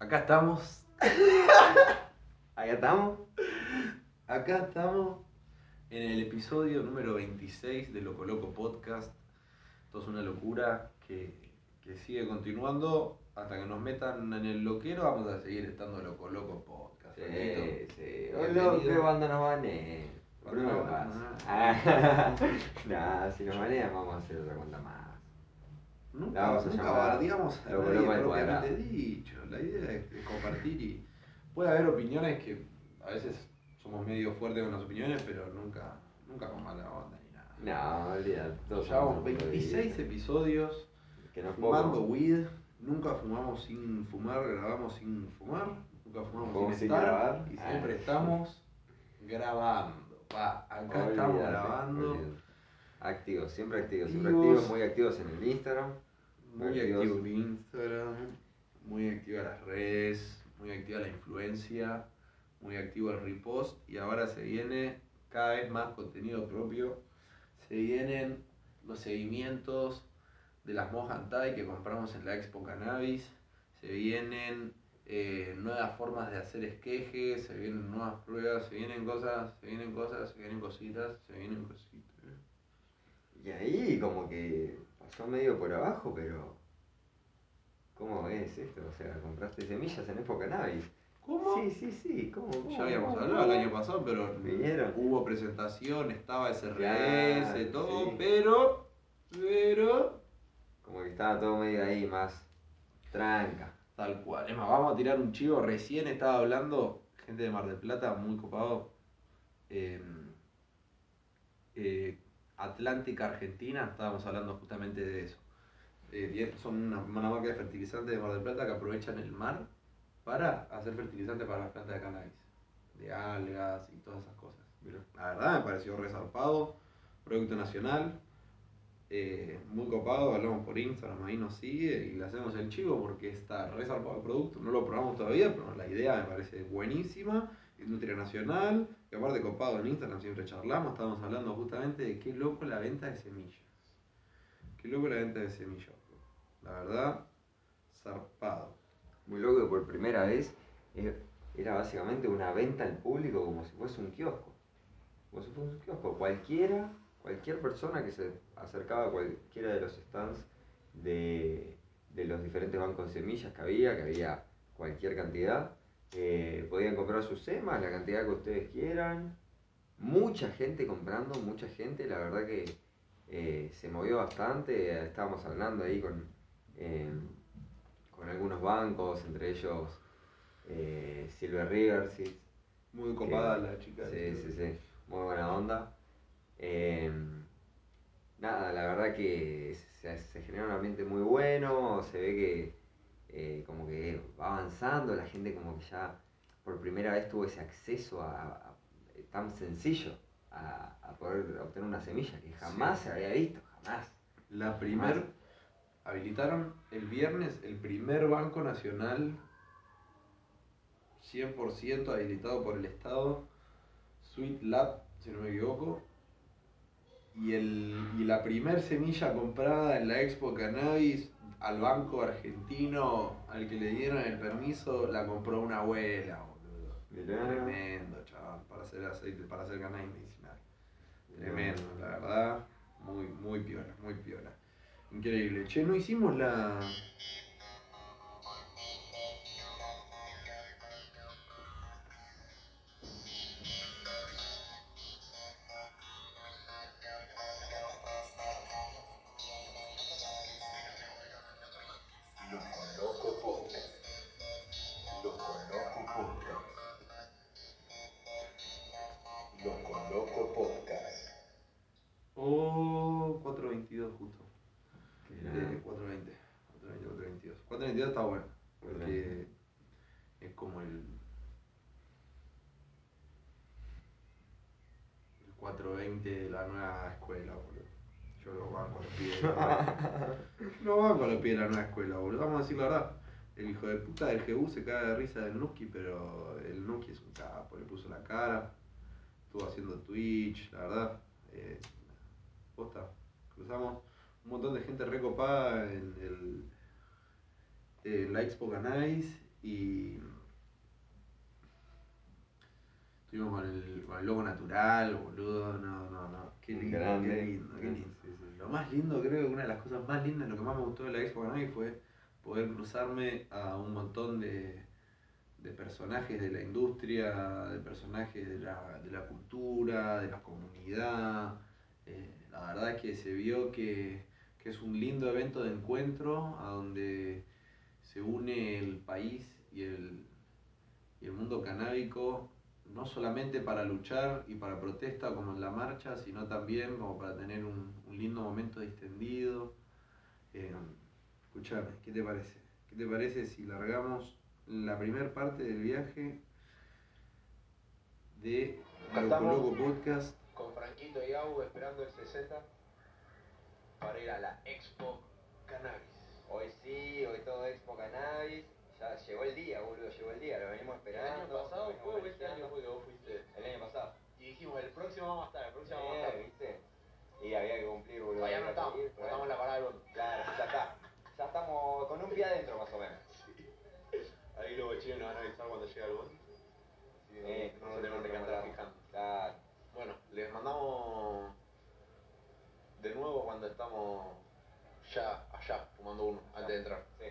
Acá estamos. Acá estamos. Acá estamos en el episodio número 26 de Loco Loco Podcast. Esto es una locura que, que sigue continuando. Hasta que nos metan en el loquero, vamos a seguir estando Loco Loco Podcast. Sí, sí. Hola, ¿qué banda nos banean. Nah, si nos banean vamos a hacer otra cuenta más. Nunca, La vamos a nunca llamar bardeamos a nadie propiamente dicho. La idea es, es compartir y puede haber opiniones que a veces somos medio fuertes con las opiniones, pero nunca, nunca con mala onda ni nada. No, olvídate. todos Llevamos somos un punto de 26 vista. episodios Que no es fumando weed, nunca fumamos sin fumar, grabamos sin fumar, nunca fumamos sin sin estar grabar. y Ah, siempre sí. estamos grabando. Pa, acá estamos grabando. Activos, siempre activos, siempre activos, muy activos en el Instagram. Muy activo el Instagram, muy activa las redes, muy activa la influencia, muy activo el repost y ahora se viene cada vez más contenido propio. Se vienen los seguimientos de las Mohantai que compramos en la Expo Cannabis. Se vienen eh, nuevas formas de hacer esquejes, se vienen nuevas pruebas, se vienen cosas, se vienen cosas, se vienen cositas, se vienen cositas. Y ahí como que pasó medio por abajo, pero ¿cómo ves esto? O sea, compraste semillas en época Navis. ¿Cómo? Sí, sí, sí, ¿cómo? cómo, Ya habíamos cómo, hablado el año pasado, pero Vinieron. hubo presentación, estaba SRS, Claro, todo, sí. pero, pero, Como que estaba todo medio ahí más tranca. tal cual. Es más, vamos a tirar un chivo. Recién estaba hablando, gente de Mar del Plata, muy copado. eh, eh, Atlántica Argentina, estábamos hablando justamente de eso. Eh, son una, una marca de fertilizantes de Mar del Plata que aprovechan el mar para hacer fertilizantes para las plantas de cannabis, de algas y todas esas cosas. La verdad me pareció resarpado, producto nacional, eh, muy copado, hablamos por Instagram, ahí nos sigue y le hacemos el chivo porque está resarpado el producto, no lo probamos todavía, pero la idea me parece buenísima, industria nacional, y aparte copado en Instagram siempre charlamos, estábamos hablando justamente de qué loco la venta de semillas. Qué loco la venta de semillas, la verdad, zarpado. Muy loco que por primera vez eh, era básicamente una venta al público como si fuese un kiosco. Como si fuese un kiosco. Cualquiera, cualquier persona que se acercaba a cualquiera de los stands de, de los diferentes bancos de semillas que había, que había cualquier cantidad, eh, podían comprar sus semas, la cantidad que ustedes quieran. Mucha gente comprando, mucha gente, la verdad que eh, se movió bastante. Estábamos hablando ahí con, eh, con algunos bancos, entre ellos eh, Silver River, sí, Muy copada la chica. Sí, sí, sí, muy buena onda. Eh, nada, la verdad que se, se genera un ambiente muy bueno, se ve que eh, como que va avanzando, la gente como que ya por primera vez tuvo ese acceso a, a- tan sencillo a, a poder obtener una semilla que jamás Sí. se había visto, jamás. La primer, habilitaron el viernes el primer banco nacional 100% habilitado por el Estado, Sweet Lab, si no me equivoco, y, el, y la primer semilla comprada en la Expo Cannabis al banco argentino al que le dieron el permiso, la compró una abuela, boludo. Mirá. Tremendo, chaval, para hacer aceite, para hacer cannabis medicinal. Tremendo, la verdad. Muy, muy piola, muy piola. Increíble. Che, no hicimos la. Está bueno. Porque es como el. El 420 de la nueva escuela, boludo. Yo lo banco a los pibes. lo banco a los pibes de la nueva escuela, boludo. Vamos a decir la verdad. El hijo de puta del GU se caga de risa del Nuki, pero el Nuki es un capo, le puso la cara. Estuvo haciendo Twitch, la verdad. Eh, posta. Cruzamos un montón de gente recopada en el en la Expo Cannabis Y estuvimos con el, con el logo natural, boludo, no, no, no, qué lindo, Grande. qué lindo, qué lindo. Sí, sí, sí. Lo más lindo, creo que una de las cosas más lindas, lo que más me gustó de la Expo Cannabis fue poder cruzarme a un montón de, de personajes de la industria, de personajes de la, de la cultura, de la comunidad. Eh, la verdad es que se vio que, que es un lindo evento de encuentro a donde se une el país y el, y el mundo canábico, no solamente para luchar y para protesta como en la marcha, sino también como para tener un, un lindo momento distendido. Eh, escuchame, ¿qué te parece? ¿Qué te parece si largamos la primera parte del viaje de Loco. Loco Podcast? con Franquito y Agu esperando el 60 para ir a la Expo Cannabis. Hoy sí, hoy todo Expo Cannabis. Ya llegó el día, boludo, llegó el día, lo venimos ¿El esperando. año pasado fue o este año fue que vos fuiste? El año pasado. Y dijimos, el próximo vamos a estar, el próximo vamos a estar. ¿viste? Y había que cumplir, boludo. Allá no estamos, no estamos en la parada del bondi. Claro, ya está. Ya estamos con un pie adentro más o menos. Ahí los bochines nos van a avisar cuando llegue el. Así que Eh, no nos tenemos que andar fijando. Claro. Bueno, les mandamos de nuevo cuando estamos ya allá fumando uno antes de entrar. Sí.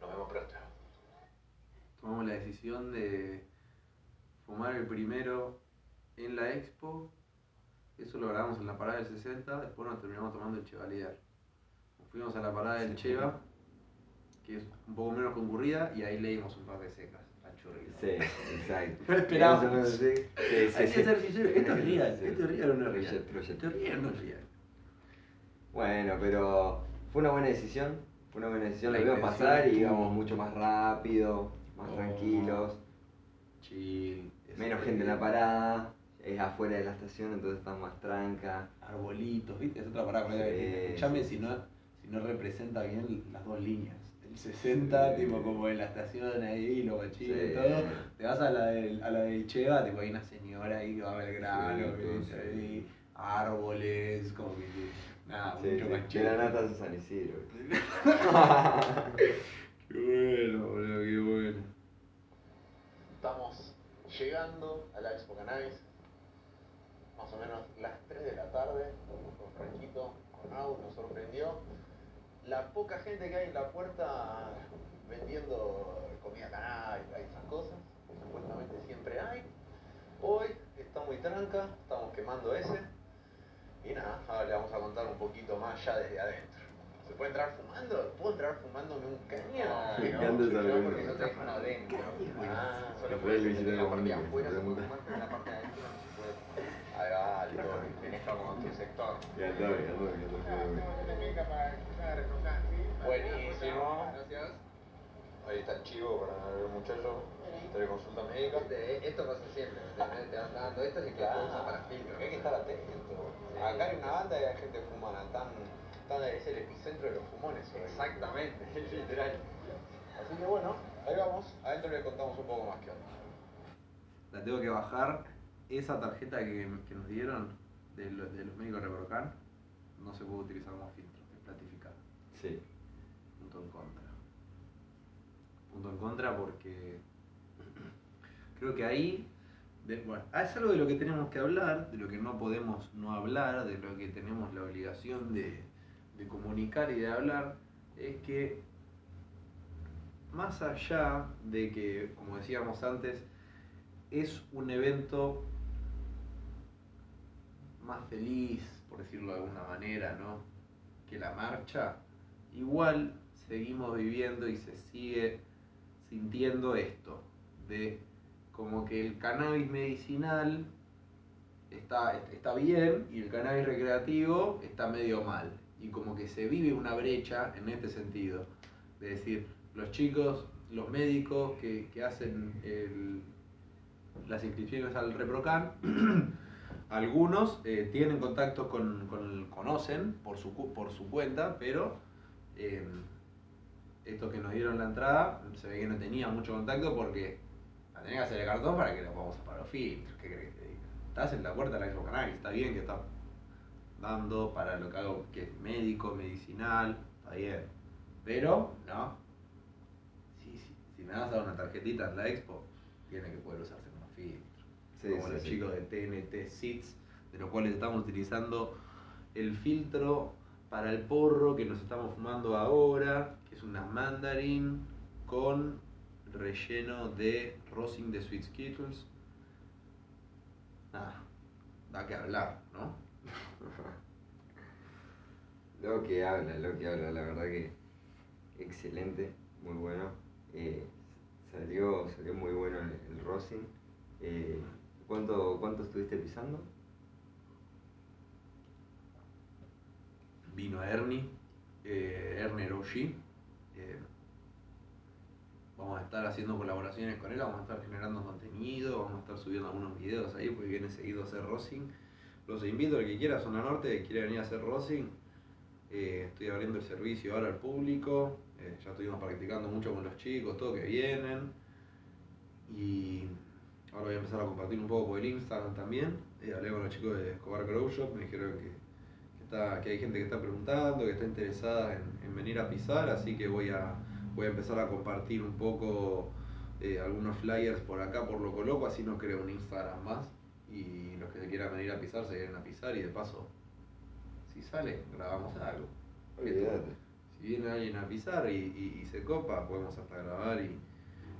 Nos vemos pronto. Tomamos la decisión de fumar el primero en la expo. Eso lo grabamos en la parada del 60, después nos terminamos tomando el Chevalier. Fuimos a la parada del Sí. Cheva, que es un poco menos concurrida, y ahí leímos un par de secas al chorrito. Sí, exacto. No esperábamos. Sí, sí, Hay sí, que sí. ser sincero, esto es real, esto es real o no es real. Esto es real o no es real. Bueno, pero fue una buena decisión. Fue una buena decisión. La Lo vimos intención pasar y estuvo. íbamos mucho más rápido, más Oh. tranquilos. Chill. Menos este, gente en la parada. Es afuera de la estación, entonces están más tranca. Arbolitos, ¿viste? Es otra parada. con la Sí, que- Escuchame si no, si no representa bien las dos líneas. El 60, Sí. tipo como en la estación ahí, los bachines Sí. y todo. Te vas a la del, a la del Cheva, tipo hay una señora ahí que va a Sí, todo ¿viste? sí. ahí, árboles, como que nada, Sí, mucho sí, más de chill. la nata a San Isidro. Qué bueno, boludo, qué bueno. Estamos llegando a la Expo Cannabis, más o menos las 3 de la tarde, con Franquito, con Au, nos sorprendió la poca gente que hay en la puerta vendiendo comida canábica y esas cosas, que supuestamente siempre hay. Hoy está muy tranca, estamos quemando ese, y nada, ahora le vamos a contar un poquito más ya desde adentro. ¿Se puede entrar fumando? ¿Puedo entrar fumándome un caño? Me No, no, porque no te dejan adentro. Ah, solo puedes en la parte de afuera se puede fumar, pero en la parte de adentro no se puede. Ahí va. Tenés como tu sector. Y al toque, al toque, al toque. Buenísimo. Gracias. Ahí está el chivo para el muchacho. Teleconsulta médica. Esto pasa siempre. Te van dando esto y que después usan para filtro. Hay que estar atento. Sí. Acá hay una banda y hay gente fumana. Tan, tan, es el epicentro de los fumones hoy. Exactamente, literal. Así que bueno, ahí vamos. Adentro les contamos un poco más que onda. La tengo que bajar. Esa tarjeta que, que nos dieron de, lo- de los médicos Reprocan no se puede utilizar como filtro, es platificada. Sí. Punto en contra. En contra porque creo que ahí, de- bueno, ah, es algo de lo que tenemos que hablar, de lo que no podemos no hablar, de lo que tenemos la obligación de, de comunicar y de hablar, es que más allá de que, como decíamos antes, es un evento más feliz, por decirlo de alguna manera, ¿no? Que la marcha, igual seguimos viviendo y se sigue sintiendo esto, de como que el cannabis medicinal está, está bien y el cannabis recreativo está medio mal. Y como que se vive una brecha en este sentido. De decir, los chicos, los médicos que, que hacen las inscripciones al ReproCan, algunos eh, tienen contacto con, con- conocen por su, por su cuenta, pero eh, estos que nos dieron la entrada se ve que no tenían mucho contacto porque la tenían que hacer el cartón para que lo podamos para los filtros. ¿Qué crees que te diga? Estás en la puerta de la Expo Cannabis, está bien que está dando para lo que hago, que es médico, medicinal, está bien. Pero, no. Si, si- si me vas a dar una tarjetita en la expo, tiene que poder usarse como filtro. Sí, como sí, los sí. chicos de TNT Seeds, de los cuales estamos utilizando el filtro para el porro que nos estamos fumando ahora, que es una mandarin con relleno de rosin de Sweet Skittles. Nada, da que hablar, ¿no? Lo que habla, lo que habla, la verdad que excelente, muy bueno. Eh, salió, salió muy bueno el, el rosin. Eh, ¿cuánto, ¿Cuánto estuviste pisando? Vino Ernie, eh, Erner eh, vamos a estar haciendo colaboraciones con él, vamos a estar generando contenido, vamos a estar subiendo algunos videos ahí porque viene seguido a hacer rosin. Los invito al que quiera Zona Norte, que quiera venir a hacer rosin. Eh, estoy abriendo el servicio ahora al público. eh, ya estuvimos practicando mucho con los chicos, todo que vienen. Y ahora voy a empezar a compartir un poco por el Instagram también. Hablé con los chicos de Escobar Grow Shop, me dijeron que está, que hay gente que está preguntando, que está interesada en, en venir a pisar, así que voy a, voy a empezar a compartir un poco eh, algunos flyers por acá, por Loco Loco, así nos creo un Instagram más. Y los que se quieran venir a pisar, se vienen a pisar y de paso, si sale, grabamos algo. Olvídate. Si viene alguien a pisar y, y- y se copa, podemos hasta grabar y,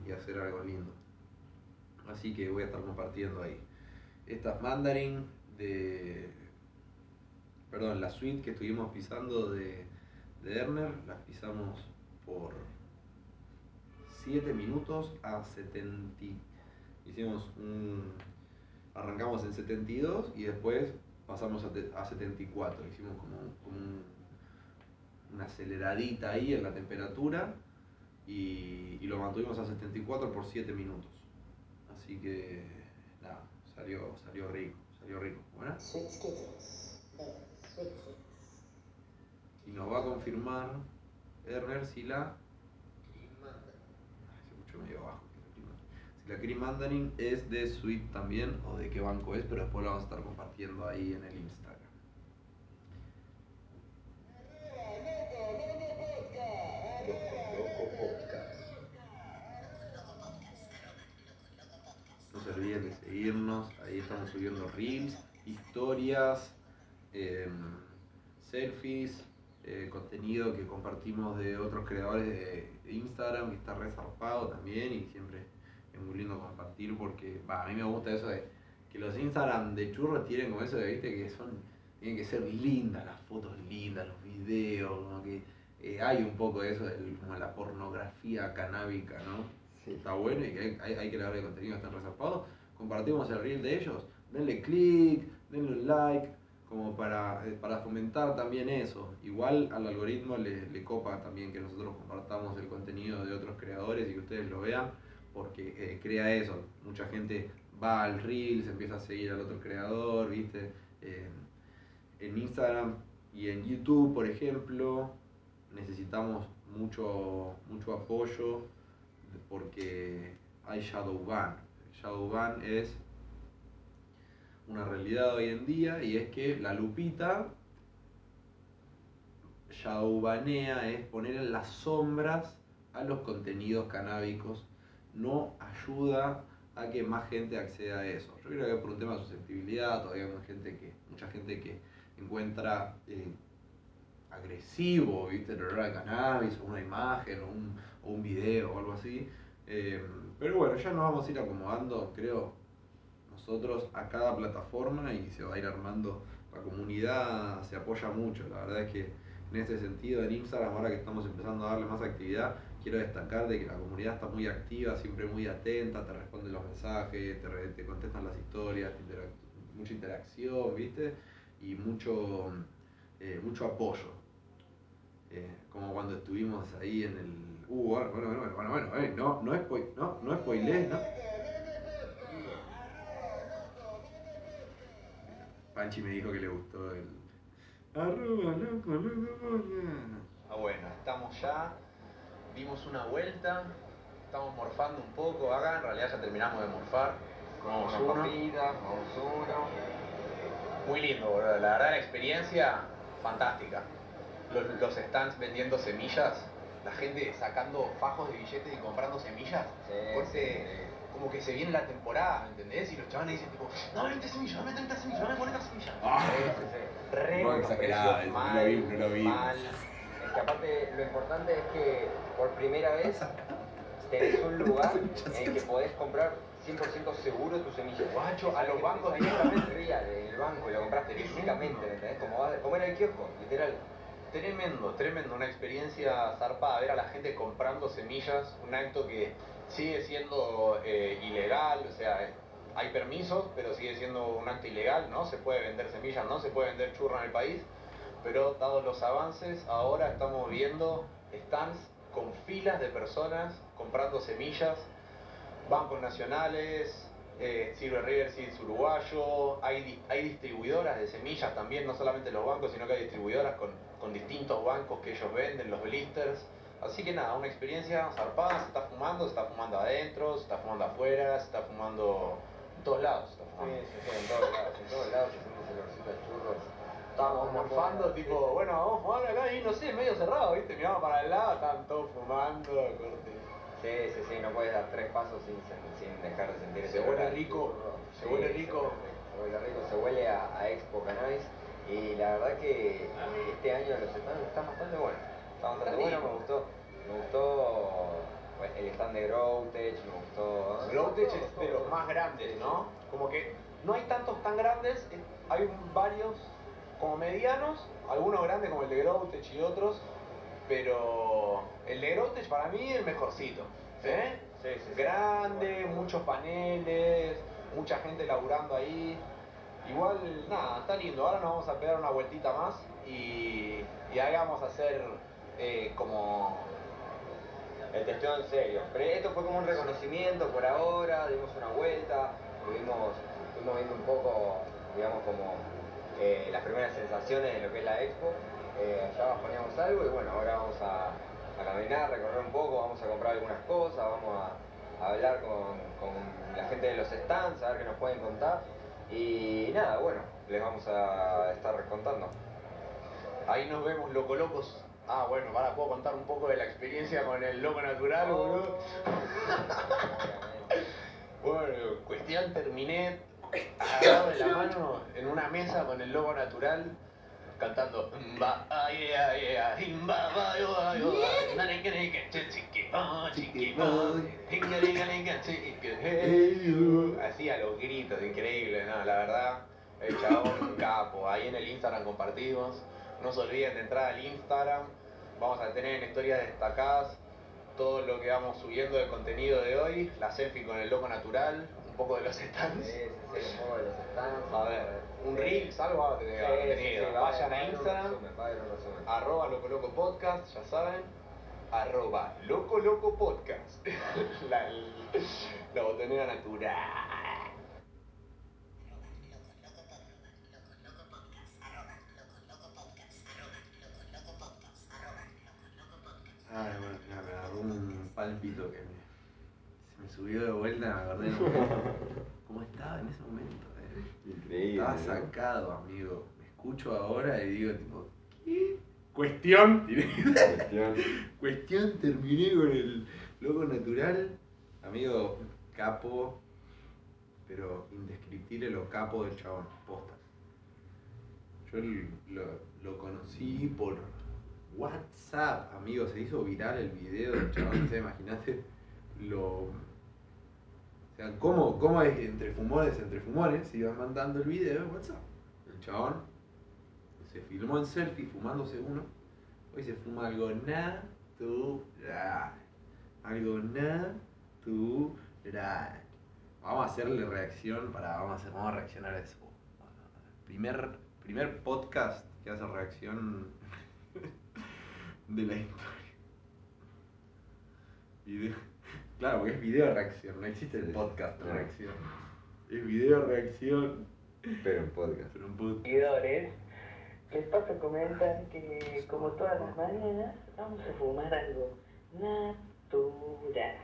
y hacer algo lindo. Así que voy a estar compartiendo ahí. Estas mandarin de. Perdón, la suite que estuvimos pisando de, de Erner, las pisamos por 7 minutos a 70. y- Hicimos un. Arrancamos en 72 y después pasamos a, a 74. Hicimos como, como un- una aceleradita ahí en la temperatura y, y lo mantuvimos a 74 por 7 minutos. Así que nada, salió, salió rico, salió rico. Bueno, Y nos va a confirmar Erner si la. Medio bajo. Si la cream mandarin es de Sweet también o de qué banco es, pero después lo vamos a estar compartiendo ahí en el Instagram. No se olviden de seguirnos, ahí estamos subiendo reels, historias, em, selfies, eh, contenido que compartimos de otros creadores de Instagram, que está resarpado también y siempre es muy lindo compartir porque a mí me gusta eso de que los Instagram de churros tienen como eso de, viste, que son, tienen que ser lindas, las fotos lindas, los videos, como que eh, hay un poco de eso, del- como la pornografía canábica, ¿no? Sí. está bueno y que hay, hay, hay creadores de contenido que están resarpados. Compartimos el reel de ellos, denle click, denle un like, como para, eh, para fomentar también eso. Igual al algoritmo le, le copa también que nosotros compartamos el contenido de otros creadores y que ustedes lo vean, porque eh, crea eso. Mucha gente va al reel, se empieza a seguir al otro creador, ¿viste? Eh, en Instagram y en YouTube, por ejemplo, necesitamos mucho, mucho apoyo porque hay shadow ban. Shadow ban es una realidad hoy en día y es que la lupita shadowbanea es poner en las sombras a los contenidos canábicos, no ayuda a que más gente acceda a eso. Yo creo que por un tema de susceptibilidad, todavía hay gente que, mucha gente que encuentra eh, agresivo, ¿viste? El olor a cannabis, o una imagen, o un, un video, o algo así. Eh, pero bueno, ya nos vamos a ir acomodando, creo, nosotros a cada plataforma y se va a ir armando. La comunidad se apoya mucho, la verdad es que en este sentido en Instagram, ahora que estamos empezando a darle más actividad, quiero destacar de que la comunidad está muy activa, siempre muy atenta, te responden los mensajes, te, re- te contestan las historias, te interac- mucha interacción, ¿viste? Y mucho, eh, mucho apoyo. Eh, como cuando estuvimos ahí en el. Uh, bueno, bueno, bueno, bueno, eh, no, no, spoil, no, no ¿no? Panchi me dijo que le gustó el. Arroba loco, loco. Ah, bueno, estamos ya, dimos una vuelta, estamos morfando un poco acá, en realidad ya terminamos de morfar. Comemos Una papita, uno. Muy lindo, boludo. La verdad la experiencia, fantástica. Los, los stands vendiendo semillas, la gente sacando fajos de billetes y comprando semillas. Sí, Corte, sí, sí. Como que se viene la temporada, ¿me entendés? Y los chavales dicen tipo, dame 20 semillas, dame 30 semillas, dame 40 semillas. Ah, Sí. Re buenos exagerado precios, eso, no lo mal, vi- no lo vi. mal. Es que aparte lo importante es que por primera vez tenés un lugar en el que podés comprar 100% seguro tus semillas. Guacho, a los bancos directamente. real, en el banco, y lo compras Tremendo. físicamente, ¿me entendés? Como, vas- como era el kiosco, literal. Tremendo, tremendo, una experiencia zarpada, ver a la gente comprando semillas, un acto que sigue siendo eh, ilegal, o sea, hay permisos, pero sigue siendo un acto ilegal, no se puede vender semillas, no se puede vender churro en el país, pero dados los avances, ahora estamos viendo stands con filas de personas comprando semillas, bancos nacionales, eh, Silver River Seeds uruguayo, hay, hay distribuidoras de semillas también, no solamente los bancos, sino que hay distribuidoras con, con distintos bancos que ellos venden, los blisters. Así que nada, una experiencia zarpada, se está fumando, se está fumando adentro, se está fumando afuera, se está fumando en todos lados. Se está Sí, fumando. sí, sí, en todos lados, en todos lados se siente ese olorcito a churros. Estábamos morfando, tipo, sí, sí. bueno, vamos a fumar acá y no sé, medio cerrado, ¿viste? Miramos para el lado, estaban todos fumando, corte. Sí, sí, sí, no puedes dar tres pasos sin, sin dejar de sentir Se ese olor huele rico, se huele rico. Se huele rico, se huele a, a Expo Cannabis y la verdad que este año los stands están bastante buenos. Está bastante bueno, me gustó, me gustó el stand de Growtech, me gustó... ¿eh? Growtech es de los más grandes. ¿no? Como que no hay tantos tan grandes, hay varios como medianos, algunos grandes como el de Growtech y otros, pero el de Growtech para mí el mejorcito. ¿eh? Sí, sí, sí. Grande, Bueno, muchos paneles, mucha gente laburando ahí. Igual, nada, está lindo. Ahora nos vamos a pegar una vueltita más y, y ahí vamos a hacer eh, como El testeo en serio. Pero esto fue como un reconocimiento por ahora, dimos una vuelta, estuvimos, estuvimos viendo un poco, digamos, como eh, las primeras sensaciones de lo que es la expo. Eh, allá bajoneamos algo y bueno, ahora vamos a, caminar, recorrer un poco, vamos a comprar algunas cosas, vamos a, hablar con la gente de los stands, a ver qué nos pueden contar. Y nada, bueno, les vamos a estar contando. Ahí nos vemos, loco locos. Ah, bueno, ahora puedo contar un poco de la experiencia con el loco natural, boludo. Obviamente. Bueno, cuestión, terminé agarrado de la mano en una mesa con el loco natural cantando "Mba, ah, yeah, yeah, imba, ba, yo, ba, yo, ba, naringaringa, chi, chiqui, ba, chiqui, ba, tingaringaringa, chiqui, hey, you". así a los gritos, increíble, no, la verdad, el chabón capo, ahí en el Instagram compartimos, no se olviden de entrar al Instagram, vamos a tener en historias destacadas todo lo que vamos subiendo de contenido de hoy, la selfie con el loco natural, un poco de los stands. Sí, sí, sí, un poco de los stands. A ver, un Sí. Reels, algo va a tener Sí, sí, contenido. sí, va- Vayan va a Instagram, resumen, resumen. arroba Loco Loco Podcast, ya saben. Arroba Loco Loco Podcast. la, la botonera natural. Ay, bueno, mira, me agarró un pálpito que me, se me subió de vuelta, me acordé de un momento. ¿Cómo estaba en ese momento? eh? Increíble. Estaba ¿no? sacado, amigo. Me escucho ahora y digo, tipo, ¿qué? Cuestión. Cuestión. Cuestión, terminé con el loco natural. Amigo, capo, pero indescriptible lo capo del chabón, posta. Yo lo, lo conocí por WhatsApp, amigo. Se hizo viral el video del chabón, o sea, imagínate lo. O sea, ¿cómo, cómo es entre fumones, entre fumones, iban mandando el video de WhatsApp? El chabón se filmó en selfie fumándose uno. Hoy se fuma algo natural. Algo natural. Vamos a hacerle reacción para. Vamos a, hacer, vamos a reaccionar a eso. Primer, primer podcast que hace reacción de la historia. Video. Claro, porque es video reacción, no existe el podcast no. reacción. Es video reacción, Pero en podcast. pero en podcast. seguidores, les paso a comentar que como todas las mañanas vamos a fumar algo natural.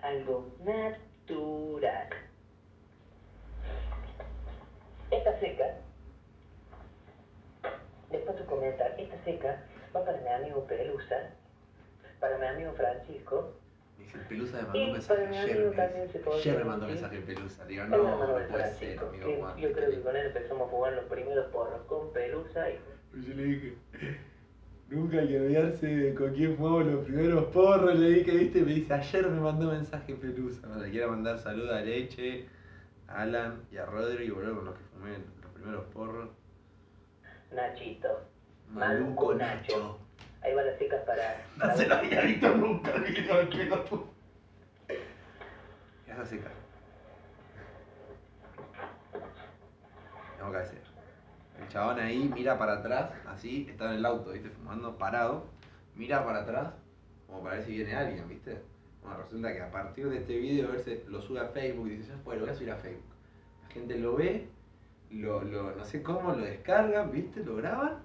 Algo natural. Esta seca, les paso a comentar, esta seca va para mi amigo Pelusa, para mi amigo Francisco, dice, Pelusa me mandó un mensaje ayer. amigo me también dice. se podría Ayer me mandó mensaje Pelusa. Digo, no, no de puede ser, Francisco, amigo que Juan. yo creo que con él empezamos a jugar los primeros porros con Pelusa y Yo le dije, nunca hay que olvidarse de con quién fumamos los primeros porros. Le dije, viste, me dice, ayer me mandó mensaje Pelusa. Le quiero mandar saludos a Leche, a Alan y a Rodri, boludo, con los que fumé los primeros porros. Nachito. Maluco Maluco Nacho. Nacho. Ahí va las secas para. No se lo había visto nunca el video del pelotudo. Esa seca. Tengo que hacer. El chabón ahí mira para atrás, así, está en el auto, viste, fumando, parado, mira para atrás, como para ver si viene alguien, viste. Bueno, resulta que a partir de este video él se lo sube a Facebook y dice, lo voy a subir a Facebook. La gente lo ve, lo, lo- no sé cómo, lo descargan, viste, lo graban,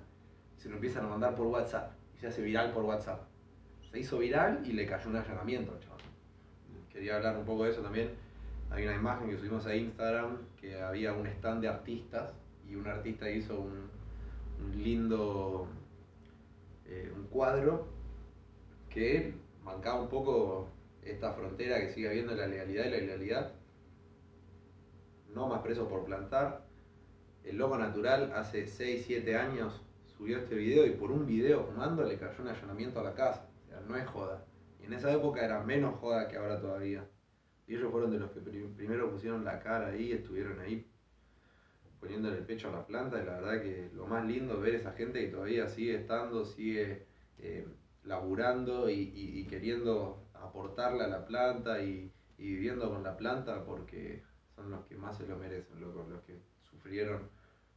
se lo empiezan a mandar por WhatsApp. Y se hace viral por WhatsApp. Se hizo viral y le cayó un allanamiento al chabón. Quería hablar un poco de eso también. Hay una imagen que subimos a Instagram que había un stand de artistas y un artista hizo un, un lindo eh, un cuadro que marcaba un poco esta frontera que sigue habiendo la legalidad y la ilegalidad. No más presos por plantar. El Loco Natural hace 6, 7 años subió este video y por un video fumando le cayó un allanamiento a la casa. O sea, no es joda. Y en esa época era menos joda que ahora todavía. Y ellos fueron de los que pri- primero pusieron la cara ahí, estuvieron ahí poniéndole el pecho a la planta. Y la verdad que lo más lindo es ver esa gente que todavía sigue estando, sigue eh, laburando y, y- y queriendo aportarle a la planta y, y viviendo con la planta porque son los que más se lo merecen, loco, los que sufrieron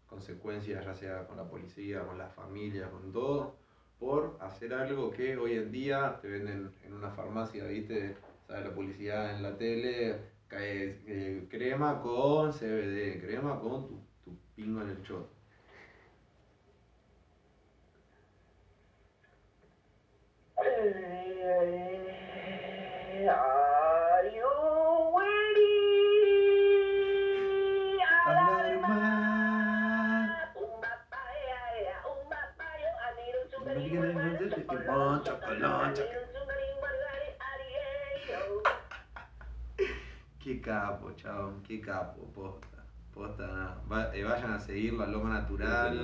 consecuencias, ya sea con la policía, con la familia, con todo, por hacer algo que hoy en día te venden en una farmacia, ¿viste? ¿Sabes? La publicidad en la tele, cae, eh, crema con CBD, crema con tu, pingo en el choto. Qué capo, chabón, qué capo, posta. Posta, nada. Va- eh, vayan a seguirlo Es el Natural.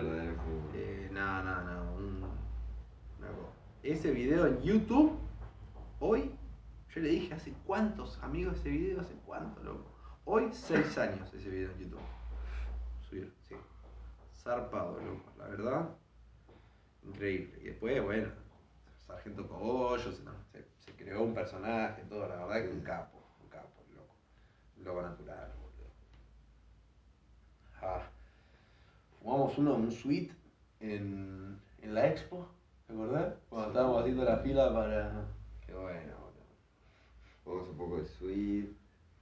un- una cosa. Ese video en YouTube, hoy, yo le dije hace cuántos amigos ese video, hace cuánto, loco. Hoy, seis años ese video en YouTube. Subir, sí. Zarpado, loco, la verdad. Increíble. Y después, bueno, Sargento Cogollo, se, se- se creó un personaje, todo, la verdad que un capo, loco natural, boludo. Ah. Fumamos uno, un suite en, en la expo, ¿te acordás? Cuando Sí. estábamos haciendo la fila para. Qué bueno, boludo. Fumamos un poco de sweet,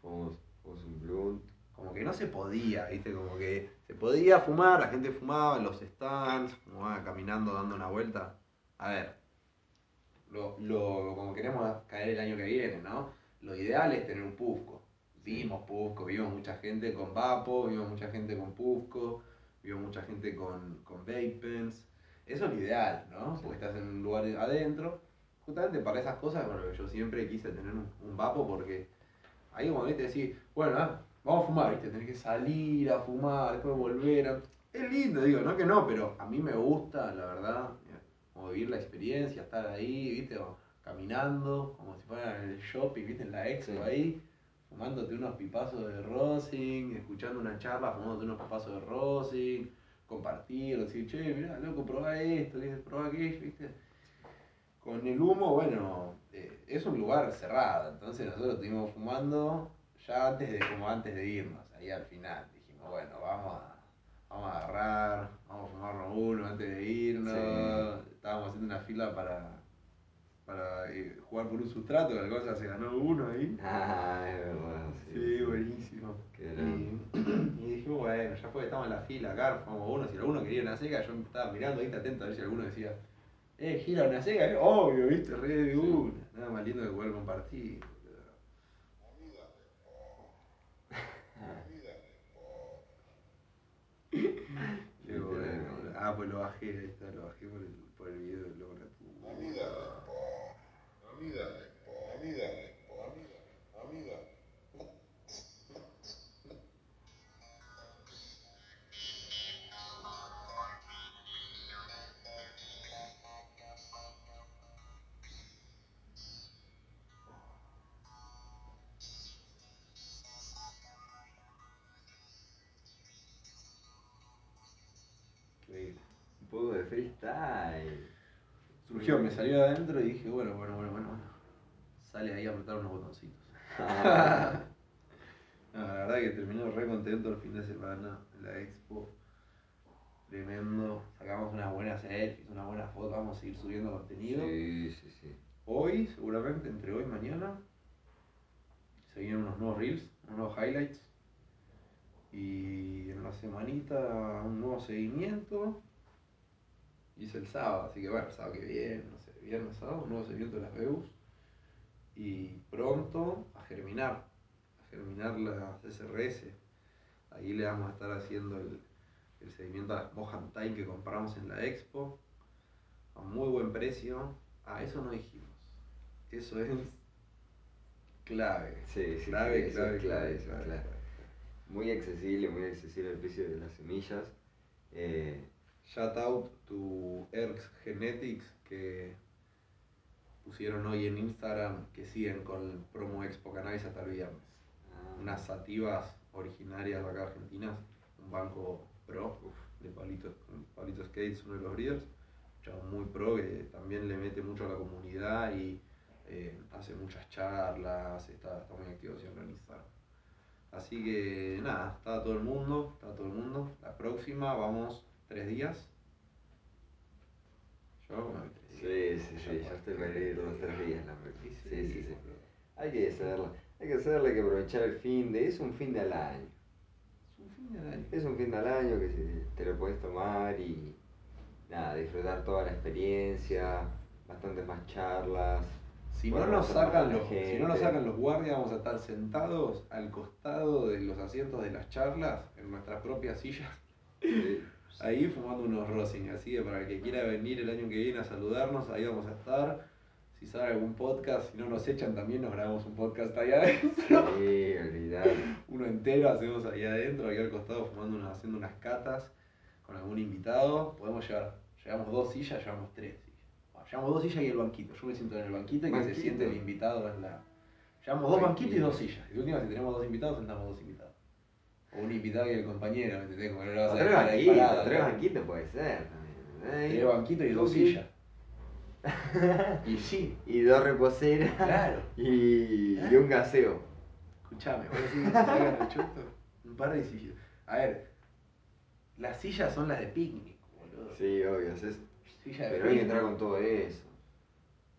fumamos, fumamos un blunt. Como que no se podía, ¿viste? Como que se podía fumar, la gente fumaba en los stands, fumaba caminando, dando una vuelta. A ver, lo, lo, como queremos caer el año que viene, ¿no? Lo ideal es tener un Pufco. Vimos Pufco, vimos mucha gente con Vapo, vimos mucha gente con Pufco, vimos mucha gente con, con vape pens. Eso es lo ideal, ¿no? Sí. Porque estás en un lugar adentro. Justamente para esas cosas, bueno, yo siempre quise tener un, un Vapo porque ahí como viste decís, bueno, ah, vamos a fumar, viste, tenés que salir a fumar, después volver a... Es lindo, digo, no que no, pero a mí me gusta, la verdad, eh, como vivir la experiencia, estar ahí, viste, caminando, como si fuera en el shopping, viste, en la expo Sí. ahí, fumándote unos pipazos de Rosing, escuchando una charla, fumándote unos pipazos de Rosing, compartir, decir, che, mirá, loco, probá esto, probá aquello, viste. Con el humo, bueno, eh, es un lugar cerrado, entonces nosotros estuvimos fumando ya antes de, como antes de irnos, ahí al final. Dijimos, bueno, vamos a, vamos a agarrar, vamos a fumarnos uno antes de irnos. Sí. Estábamos haciendo una fila para, para eh, jugar por un sustrato, que la cosa se ganó uno ahí. Ah, es verdad, sí. Sí, buenísimo. Qué Y, y dijimos, bueno, ya fue, estamos en la fila acá, fumamos uno. Si alguno quería una seca, yo estaba mirando ahí atento a ver si alguno decía, eh, gira una seca, eh, obvio, viste, re de Sí. una. Nada más lindo que poder compartir. boludo. Qué bueno. Ah, pues lo bajé, ahí está, lo bajé por el, por el video de Surgió, me salió de adentro y dije, bueno, bueno, bueno, bueno, bueno. Sale ahí a apretar unos botoncitos. Ah, No, la verdad que terminé re contento el fin de semana en la expo. Tremendo. Sacamos unas buenas selfies, unas buenas fotos. Vamos a seguir subiendo contenido. sí, sí, sí. Hoy, seguramente, entre hoy y mañana, se vienen unos nuevos reels, unos nuevos highlights. Y en la semanita un nuevo seguimiento. Hice el sábado, así que bueno, el sábado que viene, no sé, viernes, sábado, un nuevo seguimiento de las Beus. Y pronto a germinar, a germinar las SRS. Ahí le vamos a estar haciendo el, el seguimiento a las Mohan Thai que compramos en la expo. A muy buen precio. Ah, eso no dijimos. Eso es clave. Sí, sí, clave, sí, eso clave, es clave, clave, eso es clave, clave. clave. Muy accesible, muy accesible el precio de las semillas. Eh, Shout out to Erx Genetics que pusieron hoy en Instagram que siguen con el promo Expo Cannabis hasta el viernes. Unas sativas originarias de acá argentinas, un banco pro de Pablito, Pablito Skates, uno de los breeders, un chavo muy pro que también le mete mucho a la comunidad y eh, hace muchas charlas, está, está muy activo siempre en Instagram. Así que nada, está todo el mundo, está todo el mundo. La próxima vamos tres días. Yo me voy tres Sí, días. sí, Ya sí, yo estoy ir los tres días, la verdad. Sí, sí, sí. Hay que hacerla, hay que hacerla, hay que aprovechar el fin de, es un fin de al año. Es un fin de año. Es un fin de al año que te lo puedes tomar y nada, disfrutar toda la experiencia, bastantes más charlas. Si no, nos sacan los, si no nos sacan los guardias, vamos a estar sentados al costado de los asientos de las charlas, en nuestras propias sillas, Sí. Ahí fumando unos Rosing. Así que para el que quiera venir el año que viene a saludarnos, ahí vamos a estar. Si sale algún podcast, si no nos echan también, nos grabamos un podcast ahí adentro. Sí, olvidar. Uno entero hacemos ahí adentro, ahí al costado, fumando unas- haciendo unas catas con algún invitado. Podemos llevar, llevamos dos sillas, llevamos tres sillas. Bueno, llevamos dos sillas y el banquito. Yo me siento en el banquito y que se siente el invitado en la. Llevamos dos banquitos y dos sillas. Y de última, si tenemos dos invitados, sentamos dos invitados. O un invitado y el compañero, ¿me entendés? Como que no lo vas a tres dejar ahí banquitos, parado, tres banquitos puede ser también. ¿eh? Tres banquitos y dos sillas. Y sí, Y dos reposeras. Claro. Y, y un gaseo. Escuchame, voy a decir que se sacan el choto. Un par de sillas. A ver, las sillas son las de picnic, boludo. Sí, obvio. es- Silla de Pero hay que picnic. entrar con todo eso.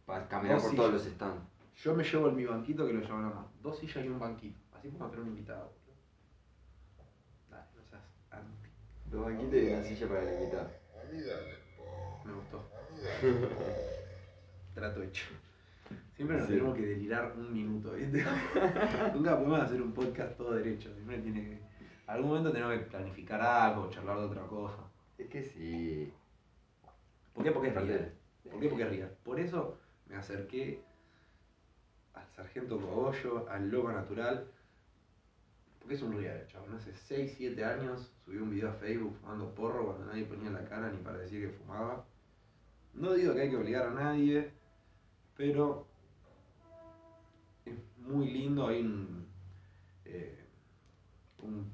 Para caminar Dos por todos sillas. los stands. Yo me llevo el mi banquito que lo llevan a mano. Dos sillas y un banquito. Así podemos tener un invitado, boludo. Dale, no seas Dos banquitos y una silla para invitado. Amiga, Me gustó. Trato hecho. Siempre nos Sí. tenemos que delirar un minuto, ¿viste? Nunca podemos hacer un podcast todo derecho. Siempre tiene que. Algún momento tenemos que planificar algo, charlar de otra cosa. Es que sí. ¿Por qué? Porque es real. ¿Por qué? Porque es real. Por eso me acerqué al sargento Cogollo, al loco natural. Es un real, chabón. Hace 6, 7 años subí un video a Facebook fumando porro cuando nadie ponía la cara ni para decir que fumaba. No digo que hay que obligar a nadie, pero es muy lindo. Hay un, eh, un-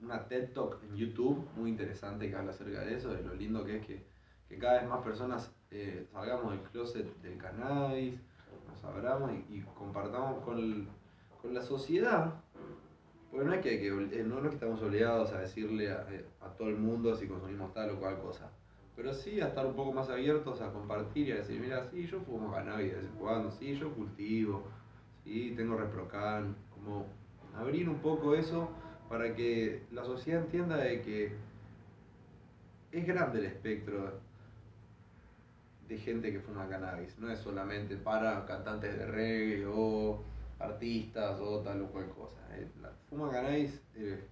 una TED Talk en YouTube muy interesante que habla acerca de eso, de lo lindo que es que, que cada vez más personas eh, salgamos del closet del cannabis, nos abramos y, compartamos con, con la sociedad. Porque no es que, eh, no es que estamos obligados a decirle a, eh, a todo el mundo si consumimos tal o cual cosa. Pero sí a estar un poco más abiertos a compartir y a decir, mira, sí, yo fumo cannabis de vez en cuando, sí, yo cultivo, sí, tengo reprocan, como abrir un poco eso para que la sociedad entienda de que es grande el espectro de gente que fuma cannabis, no es solamente para cantantes de reggae o artistas o tal o cual cosa. eh. La- Fuma cannabis eh,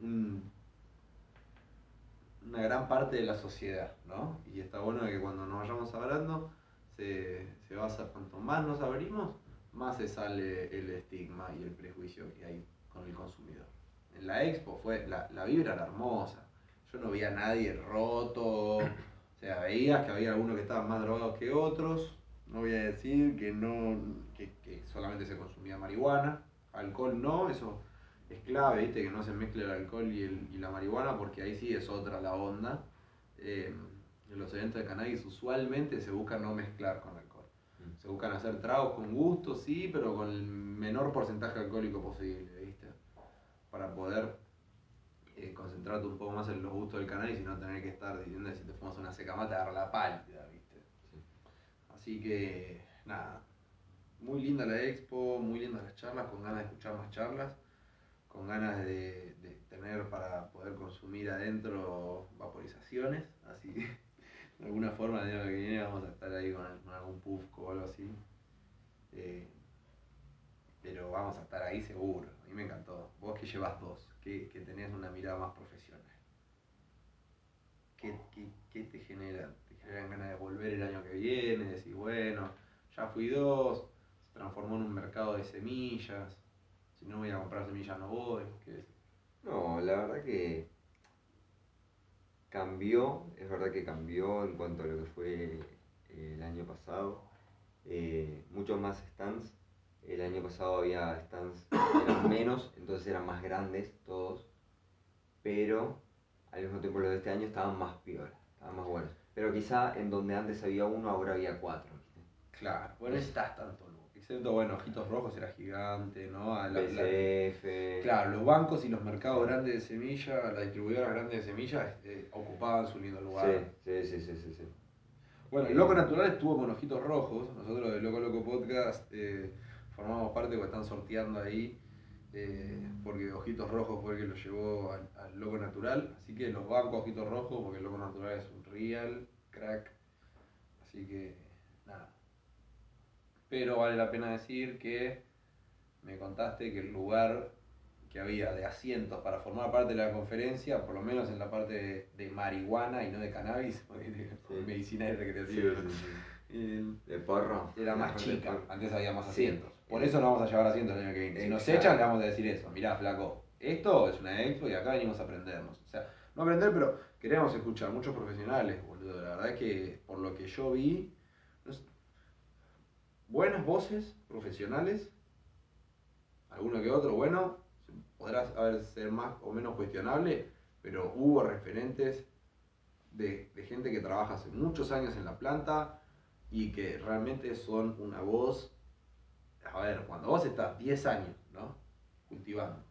un una gran parte de la sociedad, ¿no? Y está bueno que cuando nos vayamos hablando, se, se basa, cuanto más nos abrimos, más se sale el estigma y el prejuicio que hay con el consumidor. En la expo fue, la, la vibra era hermosa, yo no veía a nadie roto, o sea, veías que había algunos que estaban más drogados que otros, no voy a decir que, no, que, que solamente se consumía marihuana, alcohol no, eso es clave, ¿viste? que no se mezcle el alcohol y, el- y la marihuana, porque ahí sí es otra la onda. Eh, en los eventos de cannabis usualmente se busca no mezclar con alcohol. Mm. Se buscan hacer tragos con gusto, sí, pero con el menor porcentaje alcohólico posible, ¿viste? Para poder eh, concentrarte un poco más en los gustos del cannabis y no tener que estar diciendo si te fumas una seca mate, dar la pálida, ¿viste? Sí. Así que, nada, muy linda la expo, muy lindas las charlas, con ganas de escuchar más charlas, con ganas de, de tener para poder consumir adentro vaporizaciones, así que de alguna forma el año que viene vamos a estar ahí con, con algún puff o algo así. Eh, pero vamos a estar ahí seguro, a mí me encantó. Vos que llevas dos, que, que tenés una mirada más profesional. ¿Qué, qué, qué te genera? ¿Te generan ganas de volver el año que viene? Decir, bueno, ya fui dos, se transformó en un mercado de semillas, si no voy a comprar semillas no voy. ¿Qué? No, la verdad que cambió, es verdad que cambió en cuanto a lo que fue eh, el año pasado. Eh, muchos más stands. El año pasado había stands que eran menos, entonces eran más grandes todos. Pero al mismo tiempo los de este año estaban más piola, estaban más buenos. Pero quizá en donde antes había uno, ahora había cuatro. ¿viste? Claro, bueno, estás tanto. Excepto, bueno, Ojitos Rojos era gigante, ¿no? A la- la-. Claro, los bancos y los mercados grandes de semillas, las distribuidoras grandes de semillas, eh, ocupaban su lindo lugar. Sí, sí, sí, sí, sí. Bueno, el Loco Natural estuvo con Ojitos Rojos. Nosotros de Loco Loco Podcast eh, formamos parte porque están sorteando ahí. eh, porque Ojitos Rojos fue el que lo llevó al, al Loco Natural. Así que los bancos Ojitos Rojos, porque el Loco Natural es un real crack. Así que. Pero vale la pena decir que me contaste que el lugar que había de asientos para formar parte de la conferencia, por lo menos en la parte de, de marihuana y no de cannabis, porque de- Sí. medicina y Sí, recreativa, sí. Eh, De porro. era más chica, antes había más asientos. Por eso no vamos a llevar asientos el año que viene. Si nos echan, le vamos a decir eso. Mirá, flaco, esto es una expo y acá venimos a aprendernos. O sea, no aprender, pero queremos escuchar muchos profesionales, boludo. La verdad es que por lo que yo vi, buenas voces profesionales, alguno que otro, bueno, podrá ser más o menos cuestionable, pero hubo referentes de, gente que trabaja hace muchos años en la planta y que realmente son una voz. A ver, cuando vos estás 10 años, ¿no? Cultivando,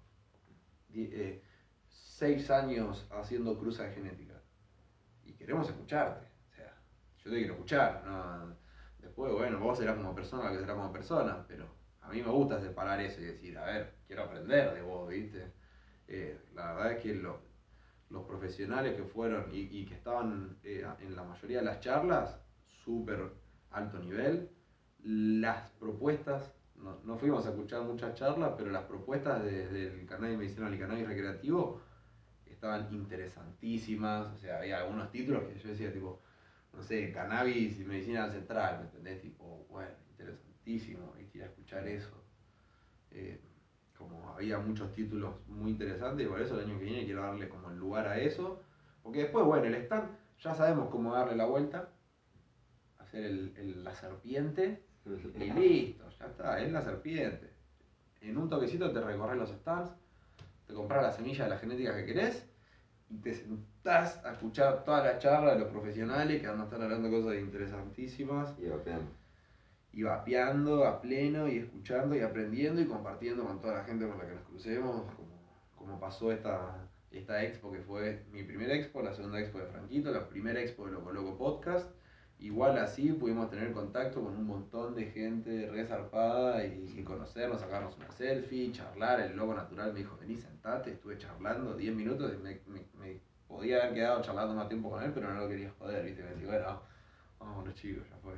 6 años haciendo cruza de genética y queremos escucharte, o sea, yo te quiero escuchar, ¿no? Después, bueno, vos serás como persona lo que serás como persona, pero a mí me gusta separar eso y decir, a ver, quiero aprender de vos, ¿viste? Eh, la verdad es que lo- los profesionales que fueron y, y que estaban eh, en la mayoría de las charlas, súper alto nivel, las propuestas, no, no fuimos a escuchar muchas charlas, pero las propuestas desde el cannabis medicinal y cannabis recreativo estaban interesantísimas, o sea, había algunos títulos que yo decía tipo, no sé, cannabis y medicina ancestral, ¿me entendés? Tipo, bueno, interesantísimo, y ir a escuchar eso. Eh, como había muchos títulos muy interesantes, y por eso el año que viene quiero darle como el lugar a eso, porque después, bueno, el stand, ya sabemos cómo darle la vuelta, hacer el- el- la serpiente, y listo, ya está, es la serpiente. En un toquecito te recorres los stands, te compras la semilla de la genética que querés y te sentás a escuchar toda la charla de los profesionales que van a estar hablando cosas interesantísimas Y vapeando. y vapeando a pleno y escuchando y aprendiendo y compartiendo con toda la gente con la que nos crucemos, como, como pasó esta, esta expo que fue mi primera expo, la segunda expo de Franquito, la primera expo de Loco Loco Podcast. Igual así pudimos tener contacto con un montón de gente re zarpada y, y conocernos, sacarnos una selfie, charlar. El loco natural me dijo, vení, sentate. Estuve charlando 10 minutos y me, me- me podía haber quedado charlando más tiempo con él, pero no lo quería joder, ¿viste? Me decía, bueno, vamos los chicos, ya fue.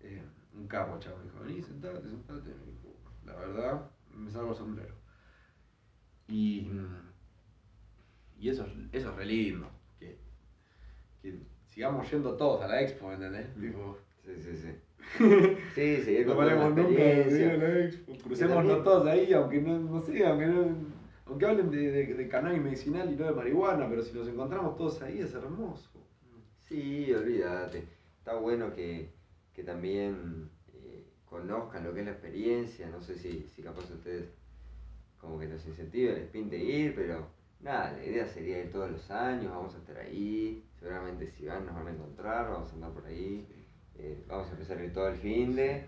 Eh, un capo, chavo, me dijo, vení, sentate, sentate. Me dijo, la verdad, me salgo el sombrero. Y, mm, y eso, es- eso es re lindo, que que sigamos yendo todos a la expo, ¿me entendés? Tipo, Sí, sí, sí. Sí, seguir no paremos nunca de ir a experiencia. la expo. Crucémonos también- todos ahí, aunque no, no sé, aunque no. Aunque hablen de, de, de cannabis medicinal y no de marihuana, pero si nos encontramos todos ahí es hermoso. Sí, olvídate. Está bueno que, que también eh, conozcan lo que es la experiencia. No sé si, si capaz ustedes como que los incentiva, les pinte ir, pero nada, la idea sería ir todos los años, vamos a estar ahí. Seguramente si van nos van a encontrar, vamos a andar por ahí. eh, vamos a empezar a ir todo el fin de.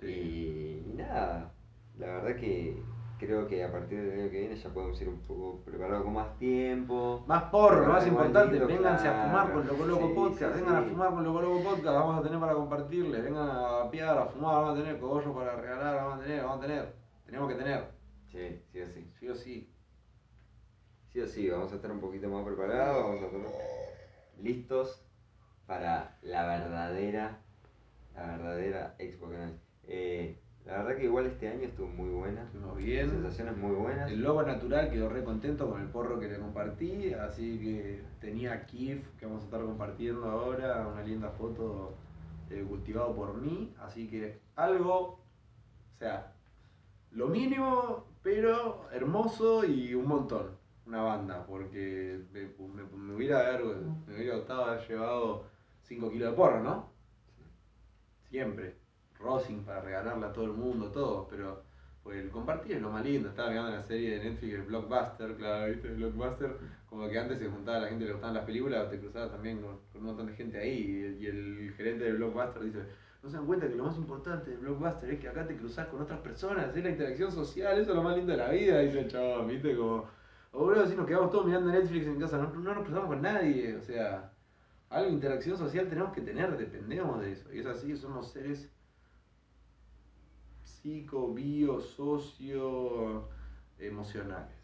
Sí. Y, y nada, la verdad que creo que a partir del año que viene ya podemos ir un poco preparados con más tiempo. Más porro, lo más importante, lindo, vénganse a fumar con Loco Loco Sí, Podcast, sí, vengan sí. a fumar con Loco Loco Podcast, vamos a tener para compartirles, vengan a piar, a fumar, vamos a tener cogollos para regalar, vamos a tener, vamos a tener, tenemos que tener, Sí, sí o sí. sí o sí. Sí o sí, vamos a estar un poquito más preparados, vamos a estar listos para la verdadera, la verdadera Expo Canal. Eh, la verdad que igual este año estuvo muy buena, Estuvimos bien. sensaciones muy buenas. El logo natural quedó re contento con el porro que le compartí, así que tenía Kif que vamos a estar compartiendo ahora, una linda foto eh, cultivado por mí, así que algo, o sea, lo mínimo, pero hermoso y un montón, una banda, porque me, me- me hubiera, haber- me hubiera gustado haber llevado 5 kilos de porro, ¿no? Siempre. Rosing para regalarle a todo el mundo, todo, pero pues el compartir es lo más lindo. Estaba mirando la serie de Netflix, el Blockbuster, claro, ¿viste? El Blockbuster, como que antes se juntaba la gente que le gustaban las películas, te cruzabas también con, con un montón de gente ahí, y, el gerente del Blockbuster dice, no se dan cuenta que lo más importante del Blockbuster es que acá te cruzás con otras personas, es la interacción social, eso es lo más lindo de la vida, dice el chaval, ¿viste? Como, o boludo, si nos quedamos todos mirando Netflix en casa, no, no nos cruzamos con nadie, o sea, algo de interacción social tenemos que tener, dependemos de eso, y es así, somos seres psico, bio, socio, emocionales.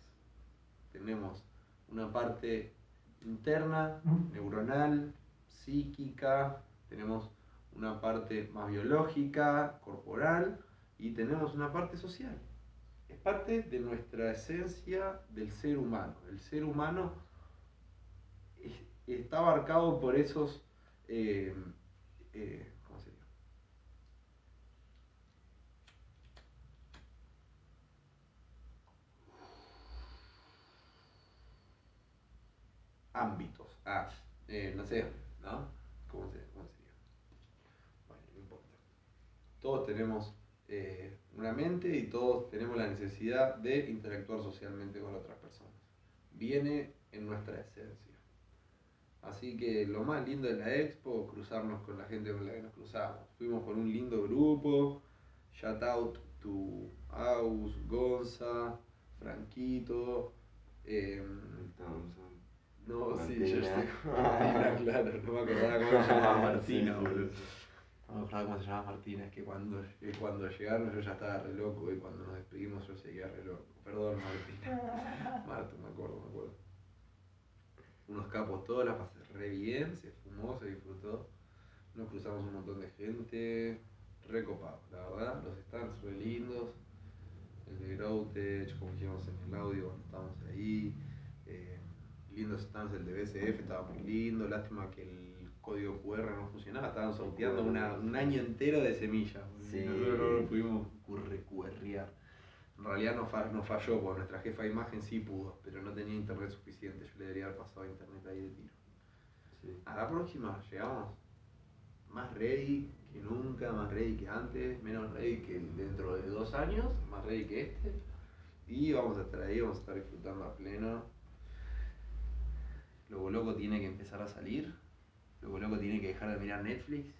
Tenemos una parte interna, neuronal, psíquica, tenemos una parte más biológica, corporal, y tenemos una parte social. Es parte de nuestra esencia del ser humano. El ser humano es- está abarcado por esos, eh, eh, ¿cómo sería? Ámbitos. Ah, eh, no sé, ¿no? ¿Cómo, se, cómo sería? Bueno, no importa. Todos tenemos eh, una mente y todos tenemos la necesidad de interactuar socialmente con otras personas. Viene en nuestra esencia. Así que lo más lindo de la expo, cruzarnos con la gente con la que nos cruzamos. Fuimos con un lindo grupo. Shout out to Aus, Gonza, Franquito. em. No, sí, yo estoy Martina, claro, no me acordaba cómo se llamaba Martina, Sí, sí, boludo. No me acordaba cómo se llamaba Martina, es que cuando, que cuando llegaron yo ya estaba re loco y cuando nos despedimos yo seguía re loco. Perdón, Martina. Marta, me acuerdo, me acuerdo. Unos capos todos, la pasé re bien, se fumó, se disfrutó. Nos cruzamos un montón de gente, re copado, la verdad. Los stands re lindos. El de Growtech, como dijimos en el audio cuando estábamos ahí. Eh, lindos stands, el de BCF estaba muy lindo. Lástima que el código QR no funcionaba. Estaban sorteando una- un año entero de semillas. Sí. Nosotros no lo pudimos curre- QRear. En realidad no, fa- no falló, porque nuestra jefa de imagen sí pudo, pero no tenía internet suficiente. Yo le debería haber pasado internet ahí de tiro. Sí. A la próxima llegamos más ready que nunca, más ready que antes, menos ready que dentro de dos años, más ready que este. Y vamos a estar ahí, vamos a estar disfrutando a pleno. Loco Loco tiene que empezar a salir. Loco Loco tiene que dejar de mirar Netflix.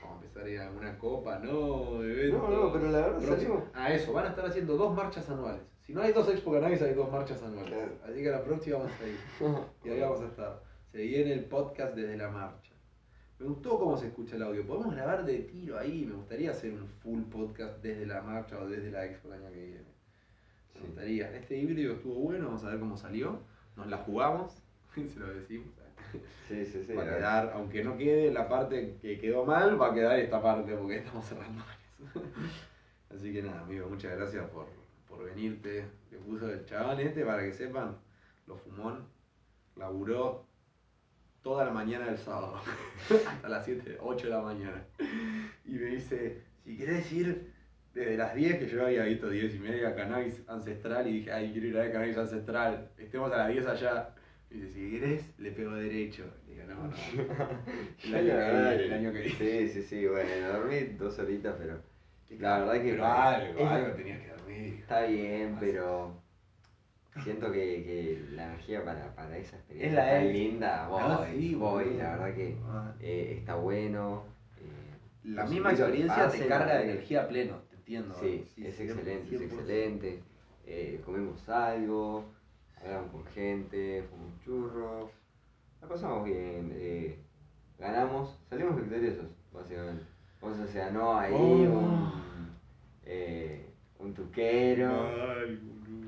Vamos a empezar a ir a alguna copa, no, eventos. No, no, pero la verdad salimos. Ah, eso, van a estar haciendo dos marchas anuales. Si no hay dos Expo Cannabis, hay dos marchas anuales. Claro. Así que a la próxima vamos a ir. Y ahí vamos a estar. Se viene el podcast desde la marcha. Me gustó cómo se escucha el audio. Podemos grabar de tiro ahí. Me gustaría hacer un full podcast desde la marcha o desde la expo el año que viene. Me Sí. gustaría. Este híbrido estuvo bueno. Vamos a ver cómo salió. Nos la jugamos. Se lo decimos. Sí, sí, sí. va a la- quedar, aunque no quede la parte que quedó mal, va a quedar esta parte porque estamos cerrando eso. Así que nada, amigo, muchas gracias por, por venirte. Le puso el chabón este para que sepan, lo fumón, laburó toda la mañana del sábado, hasta las 7, 8 de la mañana. Y me dice, si querés ir desde las 10, que yo había visto 10 y media cannabis ancestral, y dije, ay, quiero ir a ver cannabis ancestral, estemos a las 10 allá. Y dice, si querés, le pego derecho. Digo, no, no. El año que el año que viene. Sí, sí, sí, bueno, dormí dos horitas, pero la verdad que Pero algo, tenías que dormir. está bien, pero siento que, que la energía para, para esa experiencia Es la tan linda, voy, Ah, sí, voy, la verdad que eh, está bueno. eh, La misma experiencia te carga de energía a pleno, te entiendo. Sí, ¿no? es excelente, es 100%. excelente. Eh, comimos algo, hablamos con gente, fumamos churros, la pasamos bien, eh, ganamos, salimos victoriosos, básicamente. O se ganó ahí Oh. un, eh, un tuquero.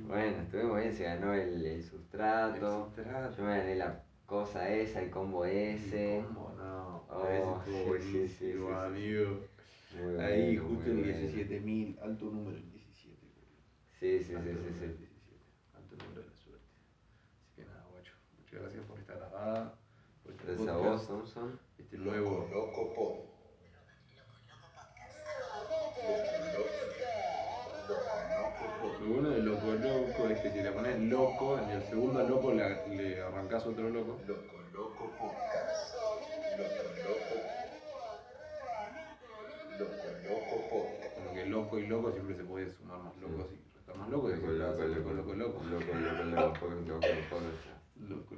Bueno, estuvimos bien, se ganó el, el sustrato. El sustrato. Yo me gané la cosa esa, el combo ese. El combo, no. Oh, sí, buenísimo, sí, sí. amigo. Muy Ahí, justo el bueno. 17.000, alto número el 17. boludo. Sí, sí, sí, Alto sí, sí. el 17, Alto número de la suerte. Así que nada, guacho. Muchas gracias por esta grabada. Por este Gracias a podcast, vos, Thompson. Este Loco, nuevo. loco. Lo bueno de loco loco es que si le pones loco, en el segundo loco le, le arrancás otro loco. Loco, loco, podcast. Loco, loco. Loco, loco, podcast. Como que loco y loco siempre se puede sumar más locos y restar más locos. y Loco, a loco, loco, loco, loco. Loco, loco, loco, loco, poco. Loco, loco,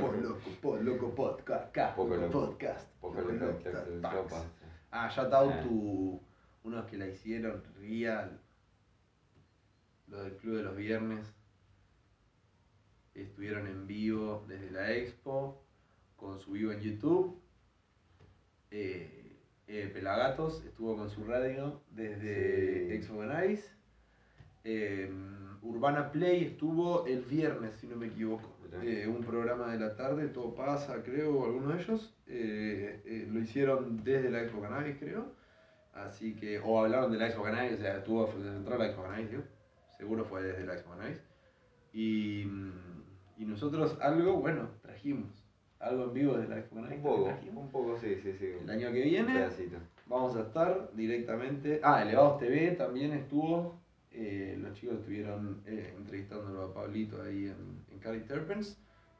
pod, loco, pod, loco, podcast, ca, Poco loco, loco. podcast, Poco loco. Ah, shout out Ah. to unos que la hicieron real. Lo del Club de los Viernes. Estuvieron en vivo desde la expo, con su vivo en YouTube. Eh, eh, Pelagatos estuvo con su radio desde Sí. Expo Nice. Eh, Urbana Play estuvo el viernes, si no me equivoco. Eh, un programa de la tarde, todo pasa, creo, alguno de ellos. Eh, eh, lo hicieron desde la Expo Cannabis, creo. Así que, o hablaron de la Expo Cannabis, o sea, estuvo frente a la Expo Cannabis. Seguro fue desde la Expo Cannabis. Y, y nosotros algo, bueno, trajimos. Algo en vivo desde la Expo Cannabis. Un poco, un poco, sí, sí, sí. El año que viene vamos a estar directamente. Ah, Elevados TV también estuvo. los chicos estuvieron entrevistándolo a Pablito ahí en, en Cali Terpens.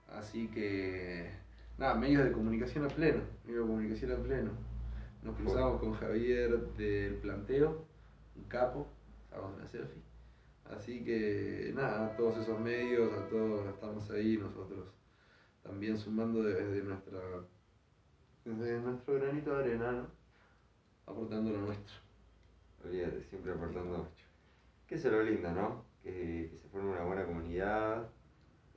Así que, nada, medios de comunicación a pleno. Medios de comunicación a pleno. Nos cruzamos con Javier del planteo, un capo, sacamos una selfie. Así que, nada, a todos esos medios, a todos estamos ahí, nosotros también sumando desde nuestra desde nuestro granito de arena, ¿no? aportando lo nuestro. Olvídate, siempre aportando. Que eso es lo lindo, ¿no? Que, que se forme una buena comunidad.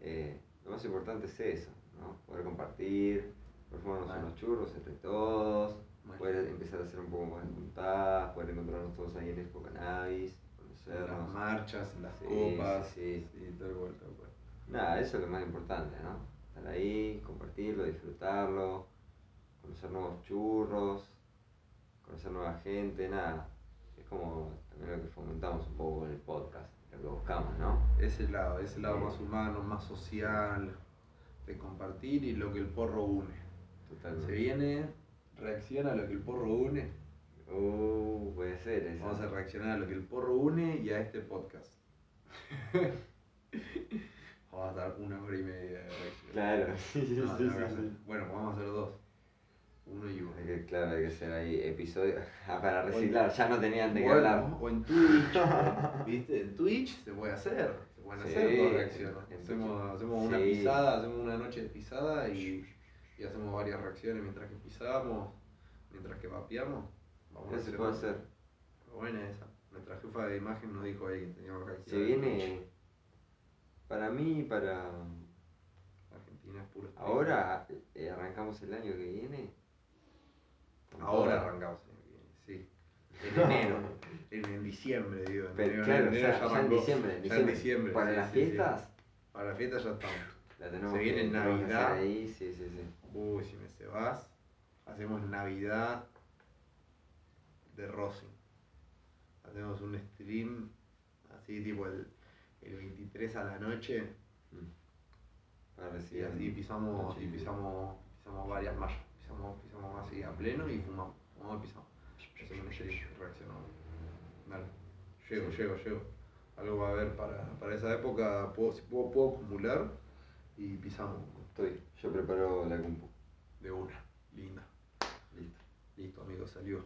Eh, lo más importante es eso, ¿no? Poder compartir, poder fumarnos unos churros entre todos, poder empezar a hacer un poco más de juntadas, poder encontrarnos todos ahí en Expo Cannabis, En las conocernos. marchas, las Sí, copas, sí, sí, tal cual, tal cual. Nada, eso es lo más importante, ¿no? Estar ahí, compartirlo, disfrutarlo, conocer nuevos churros, conocer nueva gente, nada. Es como también lo que fomentamos un poco con el podcast, lo que buscamos, ¿no? Ese lado, ese lado Sí. más humano, más social, de compartir y lo que el porro une. Totalmente. Se viene, reacciona a lo que el porro une. Uh, puede ser eso. Vamos a reaccionar a lo que el porro une y a este podcast. Vamos a dar una hora y media de reacción. Claro, sí, sí, No, sí, sí. Bueno, vamos a hacer dos. Uno y uno. Hay que, claro, hay que hacer ahí episodios ah, para reciclar. Ya no tenían de qué Bueno, hablar. O en Twitch, o- ¿viste? En Twitch se puede hacer. Se pueden Sí, hacer dos reacciones. hacemos hacemos una pisada, hacemos una noche de pisada y, y hacemos varias reacciones mientras que pisamos, mientras que vapeamos. Vamos Eso se puede hacer. Pero Buena esa. Nuestra jefa de imagen nos dijo ahí que teníamos que Se viene, para mí, para Argentina es puro ahora, eh, arrancamos el año que viene. Ahora arrancamos sí. En enero, en, en diciembre, digo. En Pero enero, claro, en enero ya en arrancó. diciembre, en Ya en diciembre. diciembre, Para sí, las sí. fiestas, Para la fiesta ya estamos. la tenemos Se viene hacer Navidad. ahí, sí, sí, sí. Uy, si me se vas, hacemos Navidad de Rossi. Hacemos un stream así tipo el, el 23 a la noche Mm. Y así pisamos, y pisamos, pisamos varias mallas, pisamos, pisamos así a pleno y fumamos, fumamos y pisamos. Hacemos reaccionamos. Dale, llego, Sí. llego, llego. Algo va a haber para, para esa época, puedo, si puedo, puedo acumular y pisamos Estoy, yo preparo la compu. de una. Linda. Listo. Listo, amigo, salió.